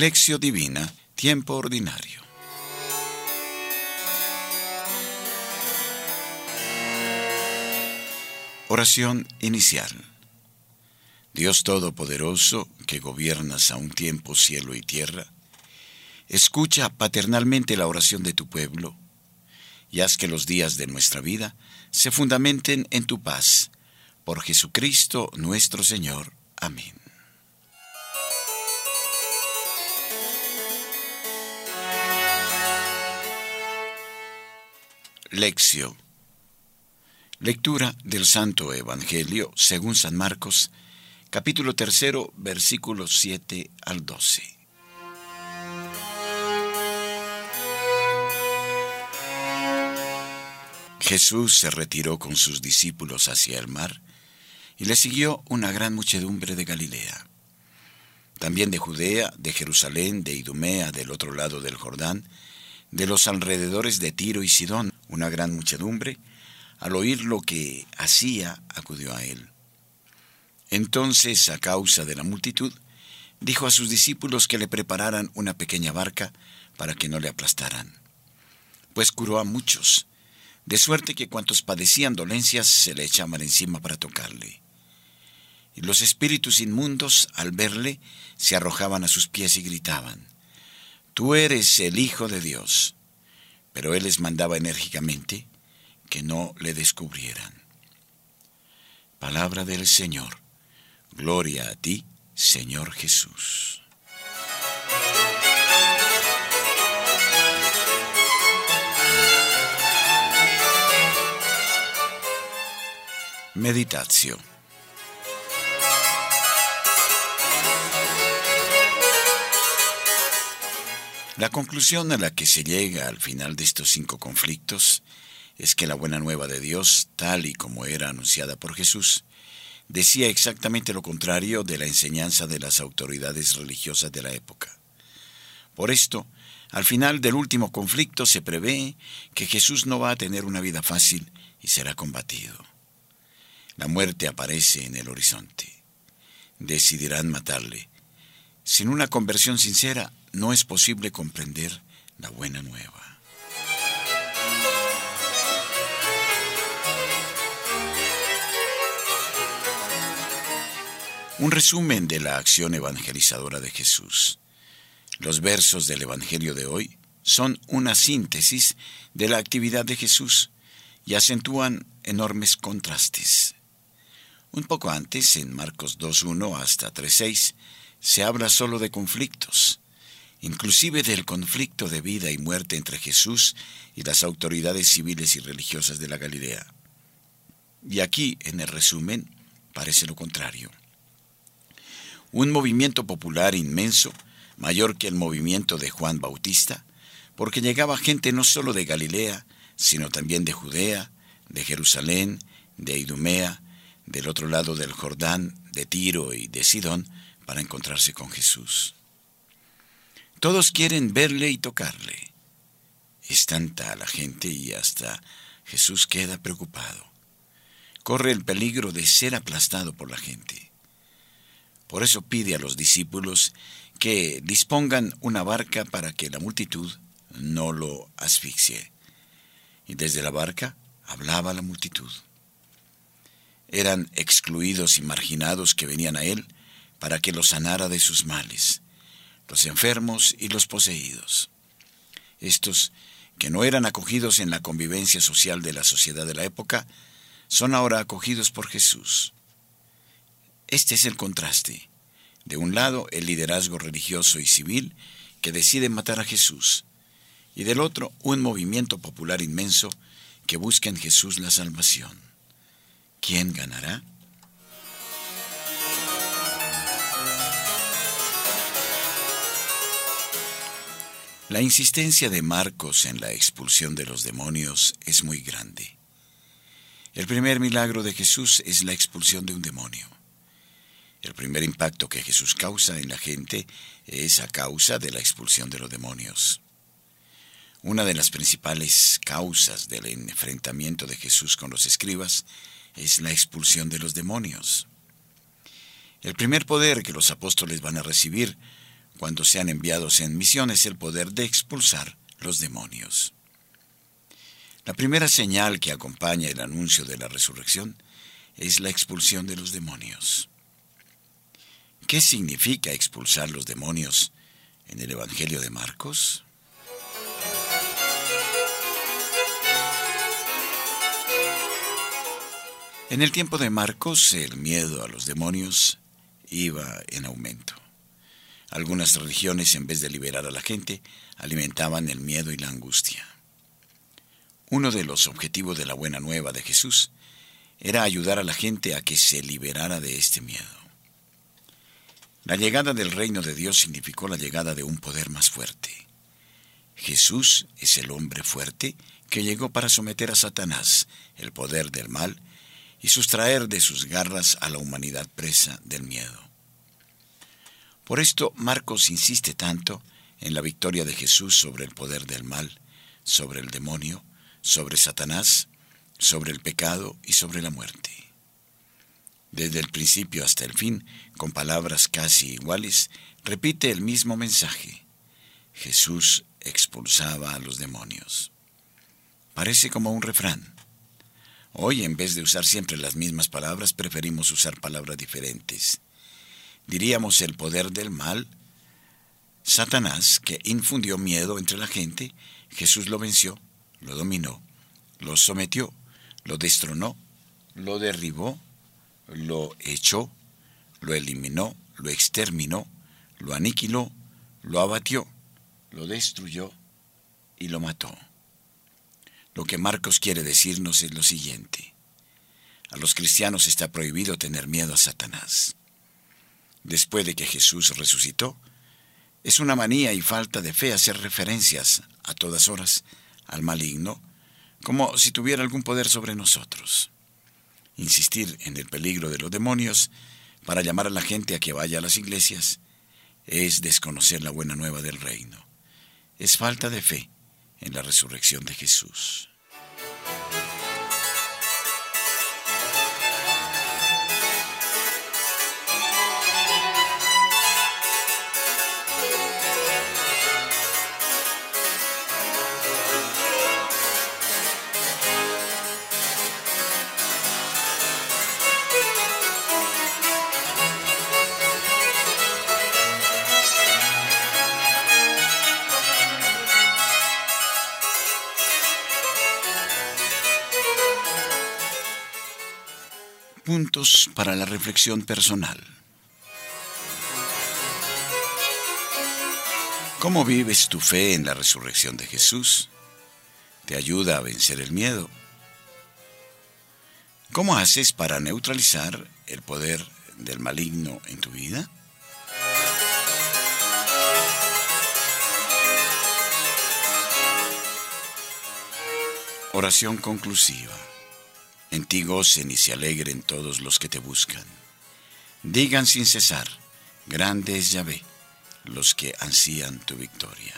Lección Divina, Tiempo Ordinario. Oración inicial. Dios Todopoderoso, que gobiernas a un tiempo cielo y tierra, escucha paternalmente la oración de tu pueblo y haz que los días de nuestra vida se fundamenten en tu paz. Por Jesucristo nuestro Señor. Amén. Lección Lectura del Santo Evangelio según San Marcos, capítulo tercero, versículos 7 al 12. Jesús se retiró con sus discípulos hacia el mar y le siguió una gran muchedumbre de Galilea. También de Judea, de Jerusalén, de Idumea, del otro lado del Jordán, de los alrededores de Tiro y Sidón, una gran muchedumbre, al oír lo que hacía, acudió a él. Entonces, a causa de la multitud, dijo a sus discípulos que le prepararan una pequeña barca para que no le aplastaran. Pues curó a muchos, de suerte que cuantos padecían dolencias se le echaban encima para tocarle. Y los espíritus inmundos, al verle, se arrojaban a sus pies y gritaban, Tú eres el Hijo de Dios. Pero él les mandaba enérgicamente, que no le descubrieran. Palabra del Señor. Gloria a ti, Señor Jesús. Meditación. La conclusión a la que se llega al final de estos cinco conflictos es que la buena nueva de Dios, tal y como era anunciada por Jesús, decía exactamente lo contrario de la enseñanza de las autoridades religiosas de la época. Por esto, al final del último conflicto se prevé que Jesús no va a tener una vida fácil y será combatido. La muerte aparece en el horizonte. Decidirán matarle. Sin una conversión sincera no es posible comprender la buena nueva. Un resumen de la acción evangelizadora de Jesús. Los versos del Evangelio de hoy son una síntesis de la actividad de Jesús y acentúan enormes contrastes. Un poco antes, en Marcos 2.1 hasta 3.6, se habla solo de conflictos, inclusive del conflicto de vida y muerte entre Jesús y las autoridades civiles y religiosas de la Galilea. Y aquí, en el resumen, parece lo contrario un movimiento popular inmenso, mayor que el movimiento de Juan Bautista, porque llegaba gente no solo de Galilea, sino también de Judea, de Jerusalén, de Idumea, del otro lado del Jordán, de Tiro y de Sidón, para encontrarse con Jesús. Todos quieren verle y tocarle. Es tanta la gente y hasta Jesús queda preocupado. Corre el peligro de ser aplastado por la gente. Por eso pide a los discípulos que dispongan una barca para que la multitud no lo asfixie. Y desde la barca hablaba la multitud. Eran excluidos y marginados que venían a él para que los sanara de sus males, los enfermos y los poseídos. Estos, que no eran acogidos en la convivencia social de la sociedad de la época, son ahora acogidos por Jesús. Este es el contraste. De un lado, el liderazgo religioso y civil que decide matar a Jesús, y del otro, un movimiento popular inmenso que busca en Jesús la salvación. ¿Quién ganará? La insistencia de Marcos en la expulsión de los demonios es muy grande. El primer milagro de Jesús es la expulsión de un demonio. El primer impacto que Jesús causa en la gente es a causa de la expulsión de los demonios. Una de las principales causas del enfrentamiento de Jesús con los escribas es la expulsión de los demonios. El primer poder que los apóstoles van a recibir cuando sean enviados en misiones, el poder de expulsar los demonios. La primera señal que acompaña el anuncio de la resurrección es la expulsión de los demonios. ¿Qué significa expulsar los demonios en el Evangelio de Marcos? En el tiempo de Marcos, el miedo a los demonios iba en aumento. Algunas religiones, en vez de liberar a la gente, alimentaban el miedo y la angustia. Uno de los objetivos de la buena nueva de Jesús era ayudar a la gente a que se liberara de este miedo. La llegada del reino de Dios significó la llegada de un poder más fuerte. Jesús es el hombre fuerte que llegó para someter a Satanás, el poder del mal, y sustraer de sus garras a la humanidad presa del miedo. Por esto Marcos insiste tanto en la victoria de Jesús sobre el poder del mal, sobre el demonio, sobre Satanás, sobre el pecado y sobre la muerte. Desde el principio hasta el fin, con palabras casi iguales, repite el mismo mensaje. Jesús expulsaba a los demonios. Parece como un refrán. Hoy, en vez de usar siempre las mismas palabras, preferimos usar palabras diferentes. Diríamos el poder del mal, Satanás, que infundió miedo entre la gente, Jesús lo venció, lo dominó, lo sometió, lo destronó, lo derribó, lo echó, lo eliminó, lo exterminó, lo aniquiló, lo abatió, lo destruyó y lo mató. Lo que Marcos quiere decirnos es lo siguiente. A los cristianos está prohibido tener miedo a Satanás. Después de que Jesús resucitó, es una manía y falta de fe hacer referencias a todas horas al maligno, como si tuviera algún poder sobre nosotros. Insistir en el peligro de los demonios para llamar a la gente a que vaya a las iglesias es desconocer la buena nueva del reino. Es falta de fe en la resurrección de Jesús. Puntos para la reflexión personal. ¿Cómo vives tu fe en la resurrección de Jesús? ¿Te ayuda a vencer el miedo? ¿Cómo haces para neutralizar el poder del maligno en tu vida? Oración conclusiva. En ti gocen y se alegren todos los que te buscan. Digan sin cesar, grande es Yahvé, los que ansían tu victoria.